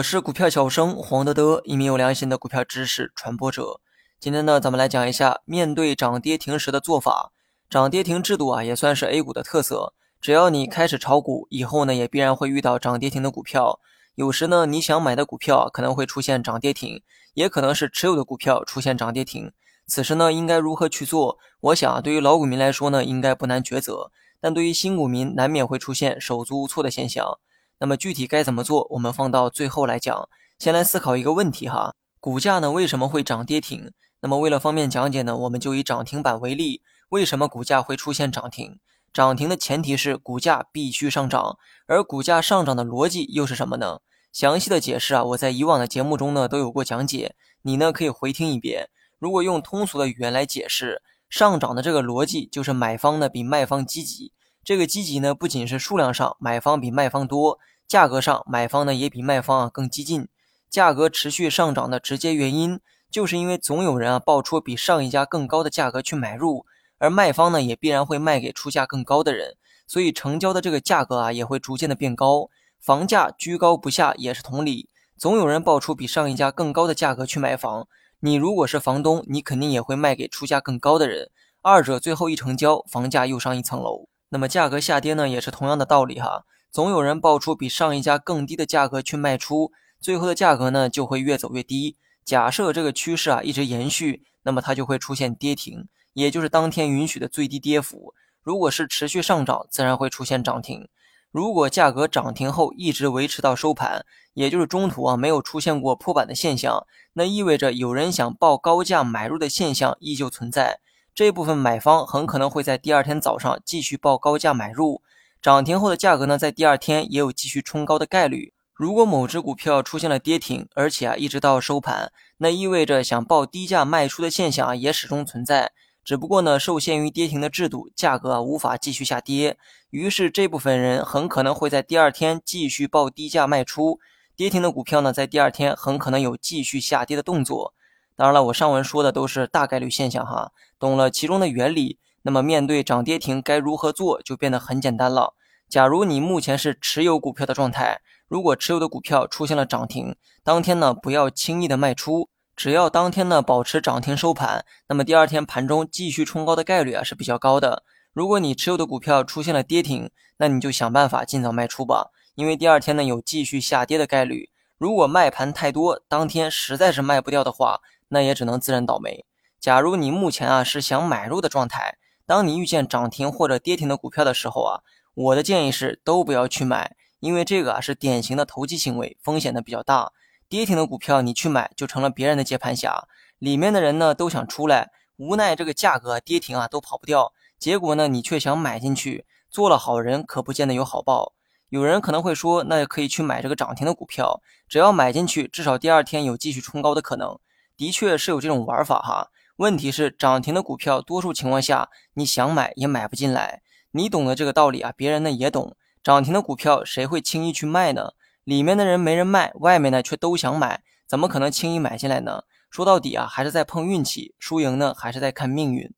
我是股票小生黄德德，一名有良心的股票知识传播者。今天呢，咱们来讲一下面对涨跌停时的做法。涨跌停制度啊，也算是 A 股的特色。只要你开始炒股，以后呢，也必然会遇到涨跌停的股票。有时呢，你想买的股票可能会出现涨跌停，也可能是持有的股票出现涨跌停。此时呢，应该如何去做？我想，对于老股民来说呢，应该不难抉择。但对于新股民，难免会出现手足无措的现象。那么具体该怎么做？我们放到最后来讲。先来思考一个问题哈，股价呢为什么会涨跌停？那么为了方便讲解呢，我们就以涨停板为例。为什么股价会出现涨停？涨停的前提是股价必须上涨，而股价上涨的逻辑又是什么呢？详细的解释啊，我在以往的节目中呢都有过讲解，你呢可以回听一遍。如果用通俗的语言来解释，上涨的这个逻辑就是买方呢比卖方积极。这个积极呢不仅是数量上，买方比卖方多。价格上，买方呢也比卖方啊更激进。价格持续上涨的直接原因，就是因为总有人啊报出比上一家更高的价格去买入，而卖方呢也必然会卖给出价更高的人，所以成交的这个价格啊也会逐渐的变高。房价居高不下也是同理，总有人报出比上一家更高的价格去买房，你如果是房东，你肯定也会卖给出价更高的人，二者最后一成交，房价又上一层楼。那么价格下跌呢，也是同样的道理哈。总有人报出比上一家更低的价格去卖出，最后的价格呢就会越走越低。假设这个趋势啊一直延续，那么它就会出现跌停，也就是当天允许的最低跌幅。如果是持续上涨，自然会出现涨停。如果价格涨停后一直维持到收盘，也就是中途啊没有出现过破板的现象，那意味着有人想报高价买入的现象依旧存在。这部分买方很可能会在第二天早上继续报高价买入。涨停后的价格呢，在第二天也有继续冲高的概率。如果某只股票出现了跌停，而且啊一直到收盘，那意味着想报低价卖出的现象啊也始终存在。只不过呢，受限于跌停的制度，价格啊无法继续下跌。于是这部分人很可能会在第二天继续报低价卖出。跌停的股票呢，在第二天很可能有继续下跌的动作。当然了，我上文说的都是大概率现象哈，懂了其中的原理。那么面对涨跌停该如何做就变得很简单了。假如你目前是持有股票的状态，如果持有的股票出现了涨停，当天呢不要轻易的卖出，只要当天呢保持涨停收盘，那么第二天盘中继续冲高的概率啊是比较高的。如果你持有的股票出现了跌停，那你就想办法尽早卖出吧，因为第二天呢有继续下跌的概率。如果卖盘太多，当天实在是卖不掉的话，那也只能自认倒霉。假如你目前啊是想买入的状态。当你遇见涨停或者跌停的股票的时候啊，我的建议是都不要去买，因为这个啊是典型的投机行为，风险呢比较大。跌停的股票你去买就成了别人的接盘侠，里面的人呢都想出来，无奈这个价格跌停啊都跑不掉，结果呢你却想买进去，做了好人可不见得有好报。有人可能会说，那也可以去买这个涨停的股票，只要买进去，至少第二天有继续冲高的可能。的确是有这种玩法哈。问题是涨停的股票，多数情况下你想买也买不进来。你懂得这个道理啊，别人呢也懂。涨停的股票谁会轻易去卖呢？里面的人没人卖，外面呢却都想买，怎么可能轻易买进来呢？说到底啊，还是在碰运气，输赢呢还是在看命运。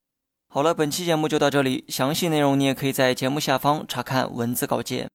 好了，本期节目就到这里，详细内容你也可以在节目下方查看文字稿件。